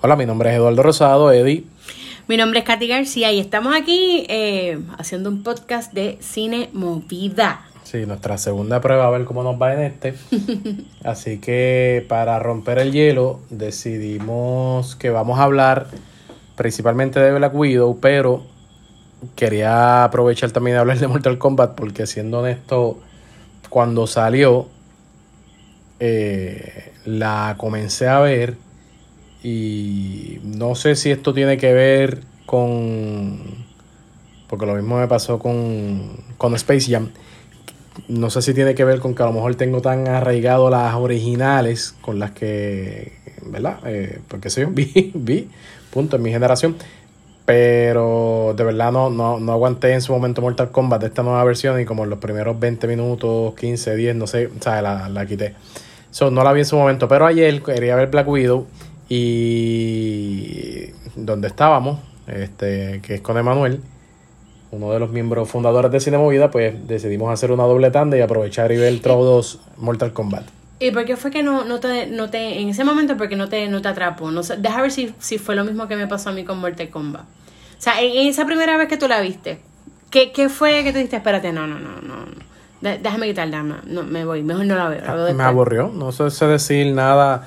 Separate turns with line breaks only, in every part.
Hola, mi nombre es Eduardo Rosado, Eddie.
Mi nombre es Katy García y estamos aquí eh, haciendo un podcast de cine movida.
Sí, nuestra segunda prueba, a ver cómo nos va en este. Así que para romper el hielo, decidimos que vamos a hablar principalmente de Black Widow, pero quería aprovechar también de hablar de Mortal Kombat, porque siendo honesto, cuando salió, eh, la comencé a ver y no sé si esto tiene que ver con... Porque lo mismo me pasó con, con Space Jam. No sé si tiene que ver con que a lo mejor tengo tan arraigado las originales con las que, ¿verdad? Eh, porque soy un vi, vi, punto, en mi generación. Pero de verdad no, no, no aguanté en su momento Mortal Kombat de esta nueva versión y como en los primeros 20 minutos, 15, 10, no sé, o sea, la, la quité. So, no la vi en su momento, pero ayer quería ver Black Widow y donde estábamos, este, que es con Emanuel, uno de los miembros fundadores de Cine Movida, pues decidimos hacer una doble tanda y aprovechar y ver todos Mortal Kombat.
¿Y por qué fue que no, no, te, no te, en ese momento, porque no te, no te atrapó? No sé, deja ver si, si fue lo mismo que me pasó a mí con Mortal Kombat. O sea, en, esa primera vez que tú la viste, ¿qué, qué fue que tú dijiste? Espérate, no, no, no, no. Déjame quitarla, no, me voy, mejor no la veo.
me aburrió, no sé decir nada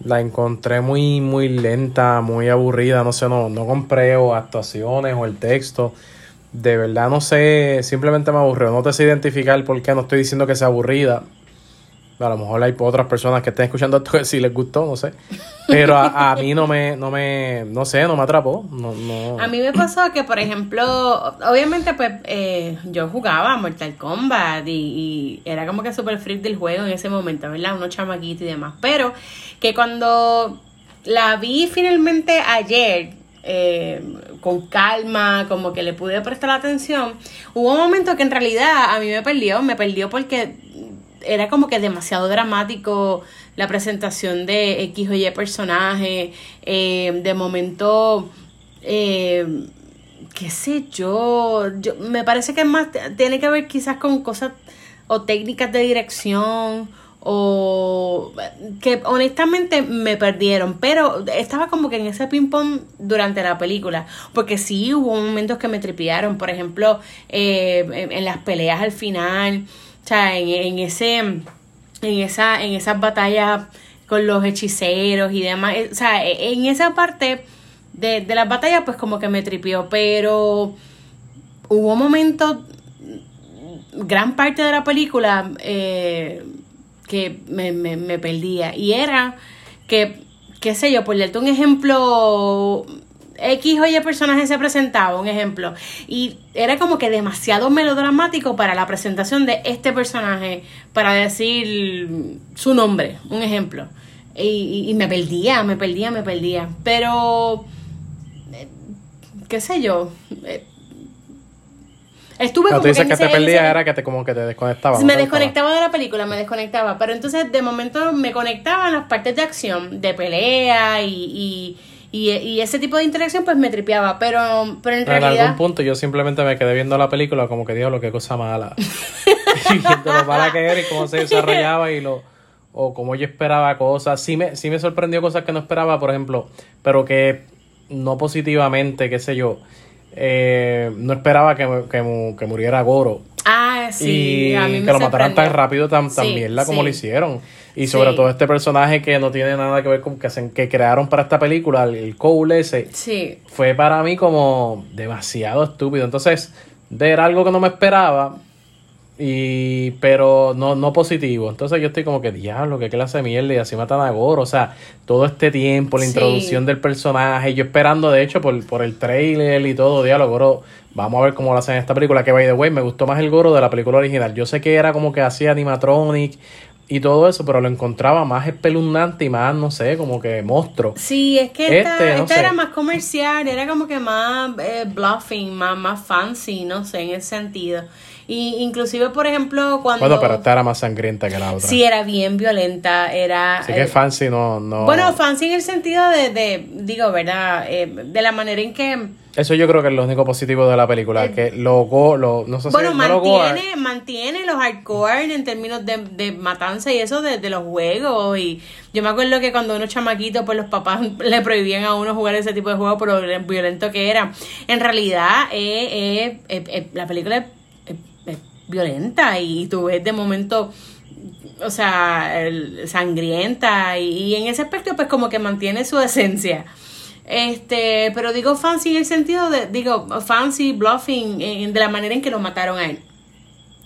la encontré muy, muy lenta, muy aburrida, no sé, no, no compré o actuaciones o el texto. De verdad no sé, simplemente me aburrió. No te sé identificar por qué no estoy diciendo que sea aburrida. A lo mejor hay otras personas que estén escuchando esto sí les gustó, no sé. Pero a, mí no me, no me, no sé, no me atrapó. No, no.
A mí me pasó que, por ejemplo, obviamente, pues, eh, yo jugaba Mortal Kombat y, era como que súper freak del juego en ese momento, ¿verdad? Unos chamaquitos y demás. Pero que cuando la vi finalmente ayer, eh, con calma, como que le pude prestar atención, hubo un momento que en realidad a mí me perdió, me perdió porque era como que demasiado dramático la presentación de X o Y personaje. Eh, de momento, eh, qué sé yo, yo, me parece que más tiene que ver quizás con cosas o técnicas de dirección o que honestamente me perdieron, pero estaba como que en ese ping pong durante la película, porque sí hubo momentos que me tripiaron, por ejemplo, eh, en las peleas al final, o sea, en, ese, en esa, en esas batallas con los hechiceros y demás, o sea, e, en esa parte de, de las batallas, pues como que me tripió, pero hubo momentos, gran parte de la película, eh, que me, me, me perdía. Y era que, qué sé yo, por darte un ejemplo, X o Y personaje se presentaba, un ejemplo, y era como que demasiado melodramático para la presentación de este personaje, para decir su nombre, un ejemplo. Y, y me perdía, me perdía, me perdía. Pero, eh, qué sé yo, eh, Estuve
como tú dices que, te perdía era que te como que te desconectaba.
Me desconectaba de la película, me desconectaba. Pero entonces de momento me conectaba las partes de acción, de pelea y, y, y, ese tipo de interacción pues me tripeaba. Pero, pero en realidad...
En algún punto yo simplemente me quedé viendo la película como que digo lo que cosa mala. y viendo lo mala que era y cómo se desarrollaba y lo o como yo esperaba cosas. Sí me, sí me sorprendió cosas que no esperaba, por ejemplo, pero que no positivamente, qué sé yo eh, no esperaba que, que, muriera Goro.
Ah, sí.
Y a mí me que lo mataran tan rápido, tan, mierda como lo hicieron. Y sobre todo este personaje que no tiene nada que ver con que, que crearon para esta película, el Cole ese,
sí.
fue para mí como demasiado estúpido. Entonces, ver algo que no me esperaba, y pero no, no positivo. Entonces yo estoy como que, diablo, qué clase de mierda. Y así matan a Goro. O sea, todo este tiempo, la introducción del personaje. Yo esperando, de hecho, por, por el trailer y todo, diablo, Goro. Vamos a ver cómo lo hacen en esta película. Que by the way, me gustó más el Goro de la película original. Yo sé que era como que hacía animatronic y todo eso, pero lo encontraba más espeluznante y más, no sé, como que monstruo.
Sí, es que esta, este, era más comercial, era como que más eh, bluffing, más, más fancy, no sé, en ese sentido. Y inclusive, por ejemplo, cuando...
Bueno, pero esta era más sangrienta que la otra.
Sí, era bien violenta, era...
Así que eh, fancy no, no...
Bueno, fancy en el sentido de, de digo, ¿verdad? Eh, de la manera en que
Eso yo creo que es lo único positivo de la película, que lo, lo no sé
bueno,
si
mantiene, mantiene los hardcore en términos de, de matanza y eso de, los juegos. Y yo me acuerdo que cuando uno chamaquito, pues los papás le prohibían a uno jugar ese tipo de juegos por lo violento que era. En realidad, eh, eh, eh, la película es, violenta y tú ves de momento o sea, sangrienta y, y, en ese aspecto pues como que mantiene su esencia. Este, pero digo fancy en el sentido de, digo, fancy, bluffing, de la manera en que lo mataron a él.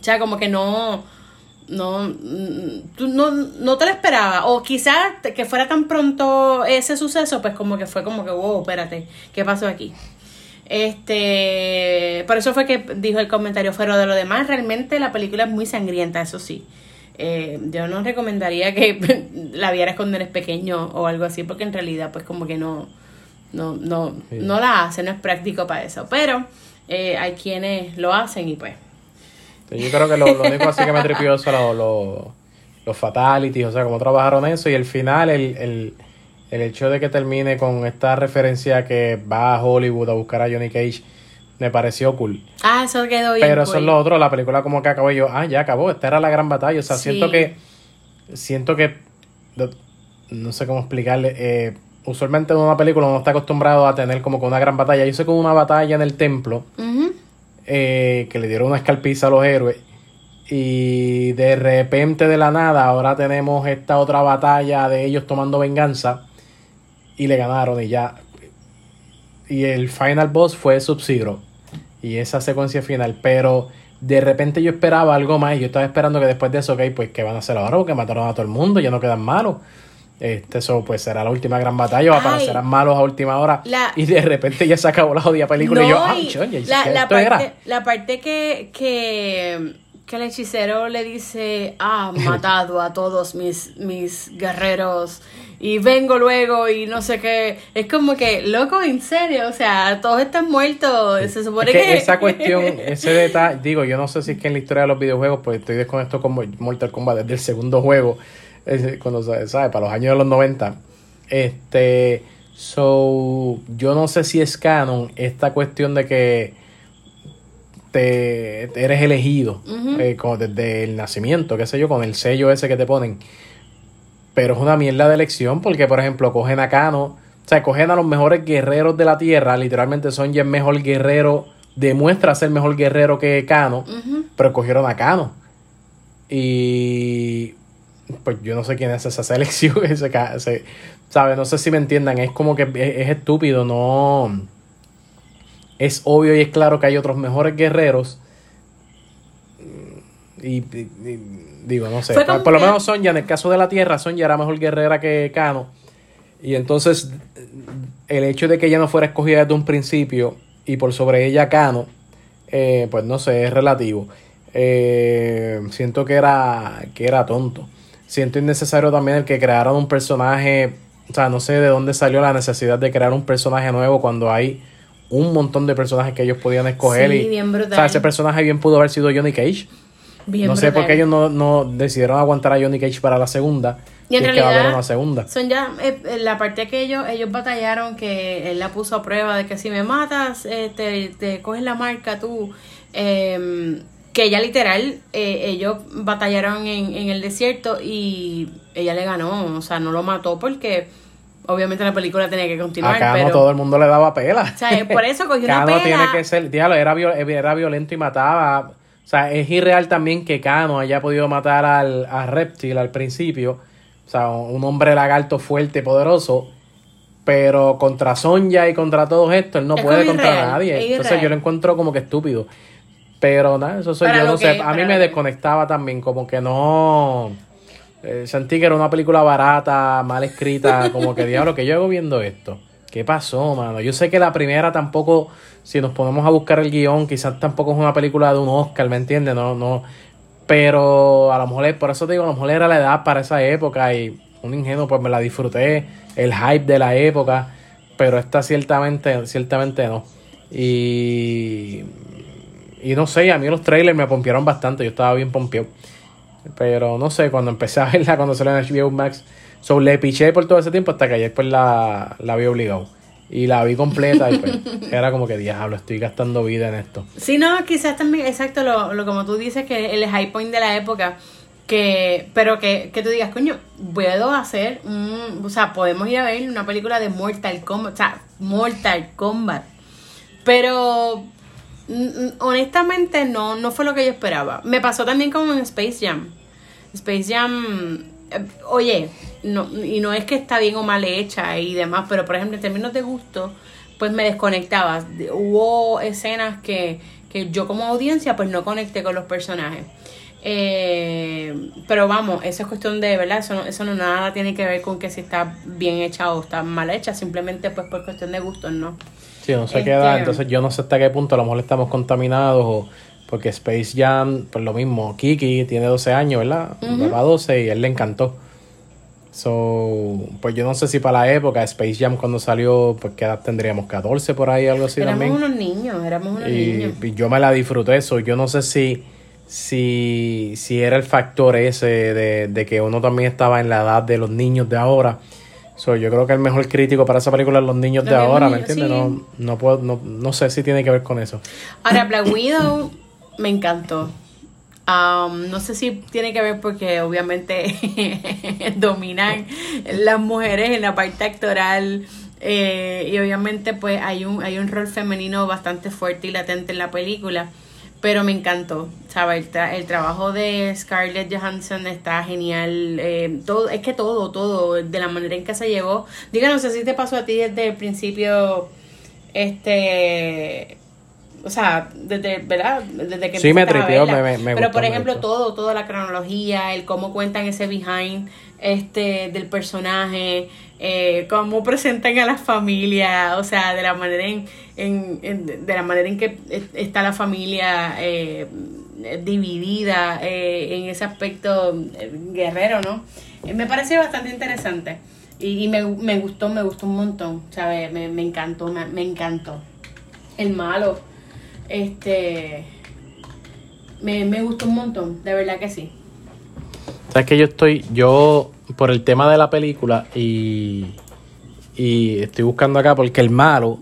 O sea, como que no, no, no, no te lo esperaba. O quizás que fuera tan pronto ese suceso, pues como que fue como que, wow, espérate, ¿qué pasó aquí? Este, por eso fue que dijo el comentario, pero de lo demás, realmente la película es muy sangrienta, eso sí. Eh, yo no recomendaría que la vieras cuando eres pequeño o algo así, porque en realidad, pues como que no, no, no, no la hace, no es práctico para eso. Pero eh, hay quienes lo hacen y pues.
Yo creo que lo, único así que me tripió son los, fatalities, o sea, cómo trabajaron eso y el final, el, el, el hecho de que termine con esta referencia que va a Hollywood a buscar a Johnny Cage me pareció cool.
Ah, eso quedó bien.
Pero eso es lo otro, la película como que acabó y yo, ah, ya acabó, esta era la gran batalla. O sea, siento que, siento que, no sé cómo explicarle, eh, usualmente en una película uno está acostumbrado a tener como que una gran batalla. Yo sé que una batalla en el templo eh, que le dieron una escalpiza a los héroes. Y de repente de la nada ahora tenemos esta otra batalla de ellos tomando venganza. Y le ganaron y ya. Y el final boss fue Sub-Zero. Y esa secuencia final. Pero de repente yo esperaba algo más. Y yo estaba esperando que después de eso, ok, pues que van a hacer ahora? Porque mataron a todo el mundo, ya no quedan malos. Este, eso pues será la última gran batalla, o aparecerán malos a última hora. y de repente ya se acabó la jodida película y yo, ah,
la, la, parte, la parte que, que, que el hechicero le dice, ah, matado a todos mis, mis guerreros y vengo luego y no sé qué. Es como que, loco, en serio, o sea, todos están muertos. Se supone que,
Esa cuestión, ese detalle, digo, yo no sé si es que en la historia de los videojuegos, pues estoy desconectado con Mortal Kombat desde el segundo juego cuando ¿sabes? Para los años de los 90. Este, so, yo no sé si es canon esta cuestión de que te, eres elegido eh, desde el nacimiento, qué sé yo, con el sello ese que te ponen. Pero es una mierda de elección porque, por ejemplo, cogen a Cano, o sea, cogen a los mejores guerreros de la Tierra, literalmente son ya el mejor guerrero, demuestra ser mejor guerrero que Cano, pero cogieron a Cano. Y pues yo no sé quién es esa selección, ese, ese, ¿sabe? No sé si me entiendan, es como que es, estúpido, no... Es obvio y es claro que hay otros mejores guerreros. Y, digo, no sé. Por, lo menos Sonja, en el caso de la Tierra, Sonja era mejor guerrera que Kano. Y entonces, el hecho de que ella no fuera escogida desde un principio y por sobre ella Kano, eh, pues no sé, es relativo. Eh, siento que era, que era tonto siento innecesario también el que crearon un personaje, o sea, no sé de dónde salió la necesidad de crear un personaje nuevo cuando hay un montón de personajes que ellos podían escoger. Sí, y, bien brutal. O sea, ese personaje bien pudo haber sido Johnny Cage. Bien no sé por qué ellos no, no, decidieron aguantar a Johnny Cage para la segunda. Y en realidad, una segunda.
son ya eh, eh, la parte que ellos ellos batallaron que él la puso a prueba de que si me matas eh, te, te coges la marca tú eh, que ella literal, eh, ellos batallaron en, en el desierto y ella le ganó, o sea, no lo mató porque obviamente la película tenía que continuar.
Acá no todo el mundo le daba pela.
O sea, por eso cogió una pela.
tiene que ser, diablo, era, era violento y mataba. O sea, es irreal también que Cano haya podido matar al, a Reptil al principio. O sea, un hombre lagarto fuerte, poderoso. Pero contra Sonja y contra todos estos, él no puede contra nadie. Entonces yo lo encuentro como que estúpido. Pero nada, eso soy yo, no sé. A mí me desconectaba también, como que no. Eh, sentí que era una película barata, mal escrita, como que diablo, que yo hago viendo esto. ¿Qué pasó, mano? Yo sé que la primera tampoco, si nos ponemos a buscar el guion, quizás tampoco es una película de un Oscar, ¿me entiendes? No, no. Pero a lo mejor, por eso te digo, a lo mejor era la edad para esa época y un ingenuo, pues me la disfruté, el hype de la época, pero esta ciertamente, ciertamente no. Y y no sé, a mí los trailers me pompearon bastante, yo estaba bien pompeado. Pero no sé, cuando empecé a verla, cuando salió en HBO Max, so, le piché por todo ese tiempo hasta que ayer pues la, la había obligado. Y la vi completa y pues, era como que diablo, estoy gastando vida en esto.
Sí, no, quizás también, exacto, lo, lo como tú dices, que el high point de la época, que, pero que, que tú digas, coño, puedo hacer un, o sea, podemos ir a ver una película de Mortal Kombat, o sea, Mortal Kombat. Pero honestamente no, no fue lo que yo esperaba. Me pasó también como en Space Jam. Space Jam, eh, oye, no, y no es que está bien o mal hecha y demás, pero por ejemplo en términos de gusto, pues me desconectaba. Hubo escenas que, que yo como audiencia pues no conecté con los personajes. Eh, pero vamos, eso es cuestión de, ¿verdad? Eso no, eso no nada tiene que ver con que si está bien hecha o está mal hecha, simplemente pues por cuestión de gustos, ¿no?
Sí, no se queda, entonces yo no sé hasta qué punto a lo mejor estamos contaminados o porque Space Jam, pues lo mismo, Kiki tiene 12 años, ¿verdad? Uh 12 y él le encantó. So, pues yo no sé si para la época Space Jam cuando salió, pues qué edad tendríamos, 14 por ahí, algo así
éramos unos niños, éramos unos niños.
Y yo me la disfruté eso, yo no sé si si, si era el factor ese de, de, que uno también estaba en la edad de los niños de ahora. So, yo creo que el mejor crítico para esa película es los niños de ahora, ¿me entiendes? No, no, puedo, no, no sé si tiene que ver con eso.
Ahora, Black Widow me encantó. Um, no sé si tiene que ver porque obviamente dominan las mujeres en la parte actoral eh, y obviamente pues hay un, hay un rol femenino bastante fuerte y latente en la película pero me encantó, ¿sabes? El, trabajo de Scarlett Johansson está genial, eh, todo, es que todo, todo, de la manera en que se llevó, díganos si te pasó a ti desde el principio, este, o sea, desde, ¿verdad? Desde que
sí, me tripió, me, me,
Pero por ejemplo, todo, toda la cronología, el cómo cuentan ese behind este del personaje, eh, cómo presentan a la familia, o sea, de la manera en, en, de la manera en que está la familia eh, dividida eh, en ese aspecto eh, guerrero, ¿no? me parece bastante interesante y, me, me, gustó, me gustó un montón, ¿sabes? Me, me encantó, me, me encantó. El malo, este, me gustó un montón, de verdad que sí.
Sabes que yo estoy, yo por el tema de la película y, y estoy buscando acá porque el malo,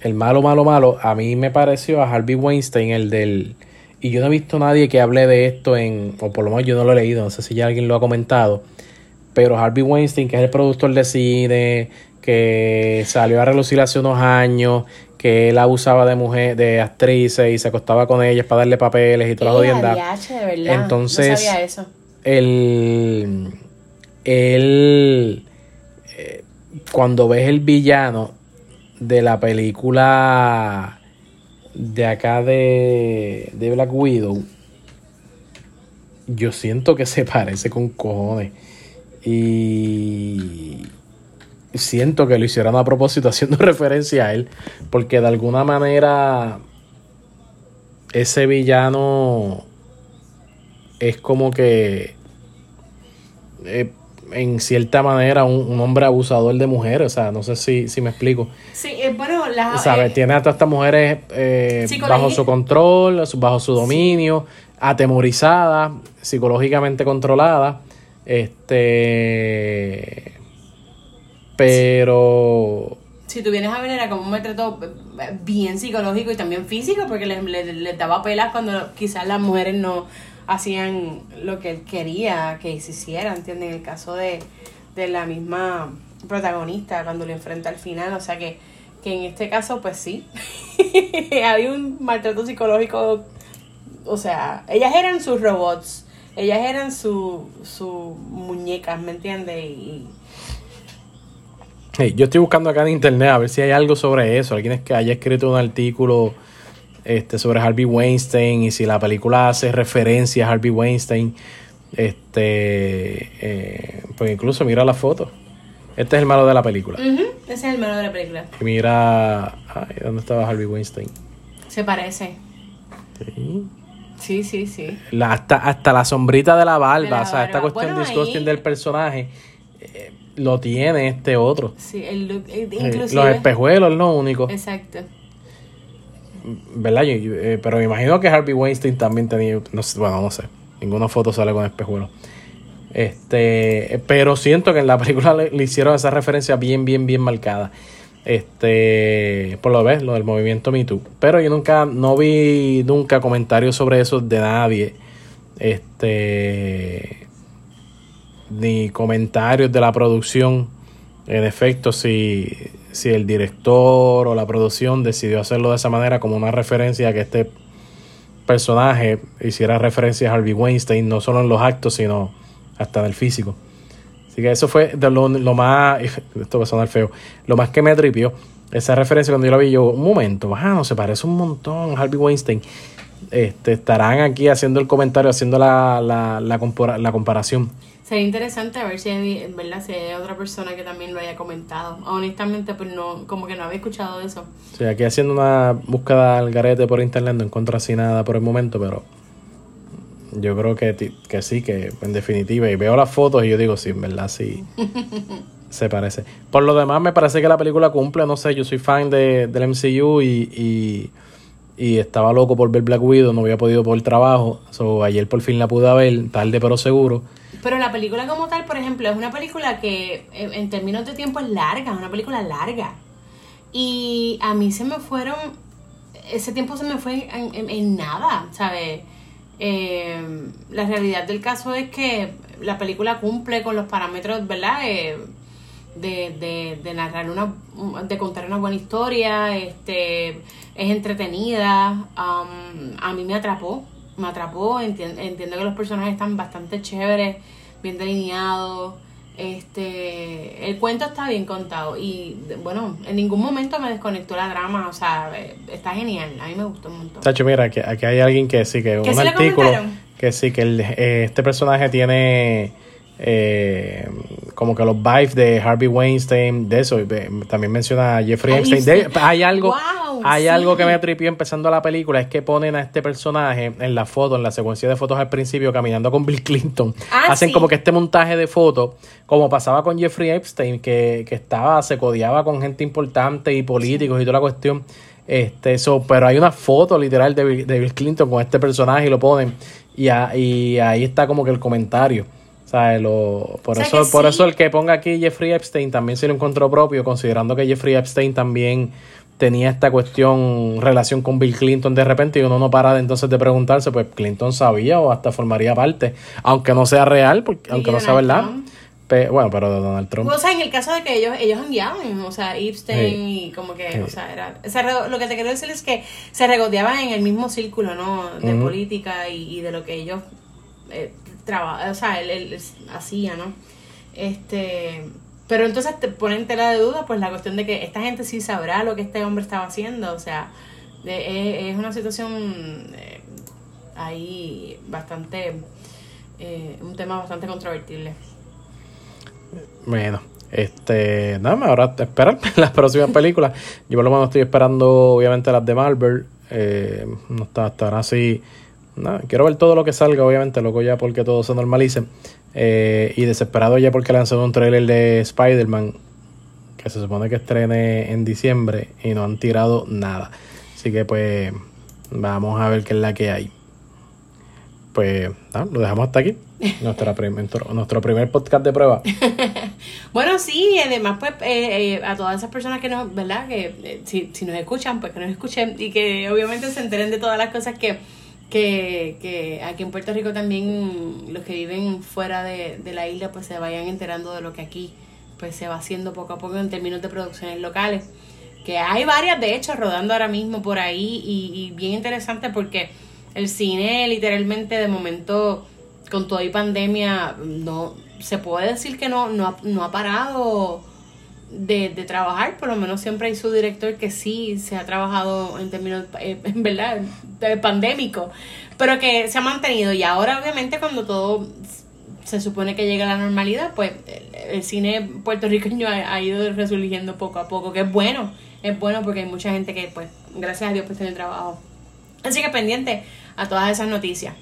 el malo, malo, malo, a mí me pareció a Harvey Weinstein, el del... Y yo no he visto nadie que hable de esto en, o por lo menos yo no lo he leído, no sé si ya alguien lo ha comentado, pero Harvey Weinstein, que es el productor de cine, que salió a relucir hace unos años, que él abusaba de mujeres, de actrices y se acostaba con ellas para darle papeles y toda la jodienda. Entonces, no sabía eso. El, eh, cuando ves el villano de la película de acá de, de Black Widow, yo siento que se parece con cojones. Y siento que lo hicieron a propósito haciendo referencia a él, porque de alguna manera ese villano es como que eh, en cierta manera un, hombre abusador de mujeres, o sea, no sé si, si me explico.
Sí, eh, bueno, la,
¿Sabes? Eh, Tiene a todas estas mujeres bajo su control, bajo su dominio, atemorizadas, psicológicamente controladas, este... Pero...
Si tú vienes a ver, era como un maltrato bien psicológico y también físico, porque les, les daba pelas cuando quizás las mujeres no hacían lo que él quería que se hiciera, ¿entienden? En el caso de, de la misma protagonista cuando lo enfrenta al final, o sea que, que en este caso pues sí, había un maltrato psicológico, o sea, ellas eran sus robots, ellas eran sus su muñecas, ¿me entiendes? Y,
yo estoy buscando acá en internet a ver si hay algo sobre eso, alguien es que haya escrito un artículo este, sobre Harvey Weinstein y si la película hace referencia a Harvey Weinstein. Este, eh, pues incluso mira la foto. Este es el malo de la película.
Ese es el malo de la película.
mira, ay, ¿dónde estaba Harvey Weinstein?
Se parece. Sí. Sí, sí, sí.
La, hasta, hasta la sombrita de la barba, o sea, esta cuestión de del personaje eh, lo tiene este otro.
Sí, el look, eh,
inclusive. Los espejuelos, no único.
Exacto.
¿Verdad? Eh, pero me imagino que Harvey Weinstein también tenía, no bueno, no sé, ninguna foto sale con espejuelo. Este, pero siento que en la película le, hicieron esa referencia bien, bien, bien marcada. Este, por lo ves, lo del movimiento Me Too. Pero yo nunca, no vi nunca comentarios sobre eso de nadie. Este, ni comentarios de la producción. En efecto, si, si el director o la producción decidió hacerlo de esa manera como una referencia a que este personaje hiciera referencia a Harvey Weinstein, no solo en los actos, sino hasta en el físico. Así que eso fue de lo, más, esto va a sonar feo, lo más que me atripió. Esa referencia cuando yo la vi, yo, un momento, ah, no, se parece un montón a Harvey Weinstein. Este, estarán aquí haciendo el comentario, haciendo la, la, la, la comparación.
Sería interesante a ver si hay, ¿verdad? si hay otra persona que también lo haya comentado. Honestamente, pues no, como que no había escuchado eso.
Sí, aquí haciendo una búsqueda al garete por internet no encuentro así nada por el momento, pero yo creo que, que sí, que en definitiva, y veo las fotos y yo digo, sí, en verdad sí se parece. Por lo demás, me parece que la película cumple, no sé, yo soy fan de, del MCU y, y, estaba loco por ver Black Widow, no había podido por el trabajo, so, ayer por fin la pude ver, tarde pero seguro.
Pero la película como tal, por ejemplo, es una película que en, términos de tiempo es larga, es una película larga. Y a mí se me fueron, ese tiempo se me fue en, en nada, ¿sabes? Eh, la realidad del caso es que la película cumple con los parámetros, ¿verdad? Eh, de, de, narrar una, de contar una buena historia, este, es entretenida, um, a mí me atrapó, me atrapó, entiendo, entiendo que los personajes están bastante chéveres, bien delineados, este, el cuento está bien contado y bueno, en ningún momento me desconectó la drama, o sea, eh, está genial, a mí me gustó un montón.
Tacho, mira, aquí, aquí hay alguien que sí, que un artículo que sí, que el, eh, este personaje tiene eh, como que los vibes de Harvey Weinstein, de eso, también menciona a Jeffrey Epstein. hay algo, hay algo que me atripió empezando la película, es que ponen a este personaje en la foto, en la secuencia de fotos al principio, caminando con Bill Clinton. Ah, Hacen como que este montaje de fotos, como pasaba con Jeffrey Epstein, que, que estaba, se codiaba con gente importante y políticos y toda la cuestión. Este, eso, pero hay una foto literal de Bill, Clinton con este personaje y lo ponen. Y, y ahí está como que el comentario. Lo, por eso, por eso el que ponga aquí Jeffrey Epstein también se lo encontró propio, considerando que Jeffrey Epstein también tenía esta cuestión, relación con Bill Clinton de repente, y uno no para de entonces de preguntarse, pues Clinton sabía o hasta formaría parte, aunque no sea real, porque, aunque no sea verdad. bueno, pero de Donald Trump.
O sea, en el caso de que ellos, ellos enviaban, o sea, Epstein y como que, o sea, era, lo que te quiero decir es que se regodeaban en el mismo círculo, ¿no? De política y, de lo que ellos eh, o sea, él, hacía, ¿no? Este, pero entonces te ponen tela de duda, pues la cuestión de que esta gente sí sabrá lo que este hombre estaba haciendo, o sea, es una situación eh, ahí bastante, eh, un tema bastante controvertible.
Bueno, este, nada más, ahora esperar las próximas películas. Yo por lo menos estoy esperando, obviamente, las de Marvel. Eh, no está, estará así quiero ver todo lo que salga, obviamente, loco ya porque todo se normalice. Eh, y desesperado ya porque lanzado un trailer de Spider-Man que se supone que estrene en diciembre y no han tirado nada. Así que pues vamos a ver qué es la que hay. Pues lo dejamos hasta aquí. Nuestra nuestro, primer podcast de prueba.
bueno, sí, además, pues, eh, eh, a todas esas personas que nos, ¿verdad? Que si, si nos escuchan, pues que nos escuchen y que obviamente se enteren de todas las cosas que, que, que aquí en Puerto Rico también los que viven fuera de, la isla pues se vayan enterando de lo que aquí pues se va haciendo poco a poco en términos de producciones locales. Que hay varias de hecho rodando ahora mismo por ahí y, bien interesante porque el cine literalmente de momento con toda y pandemia no se puede decir que no, no, no ha parado de, de, trabajar, por lo menos siempre hay su director que sí se ha trabajado en términos, eh, en verdad, de pandémico, pero que se ha mantenido y ahora obviamente cuando todo se supone que llega a la normalidad, pues el, cine puertorriqueño ha, ido resurgiendo poco a poco, que es bueno, es bueno porque hay mucha gente que pues gracias a Dios pues tiene trabajo. Así que pendiente a todas esas noticias.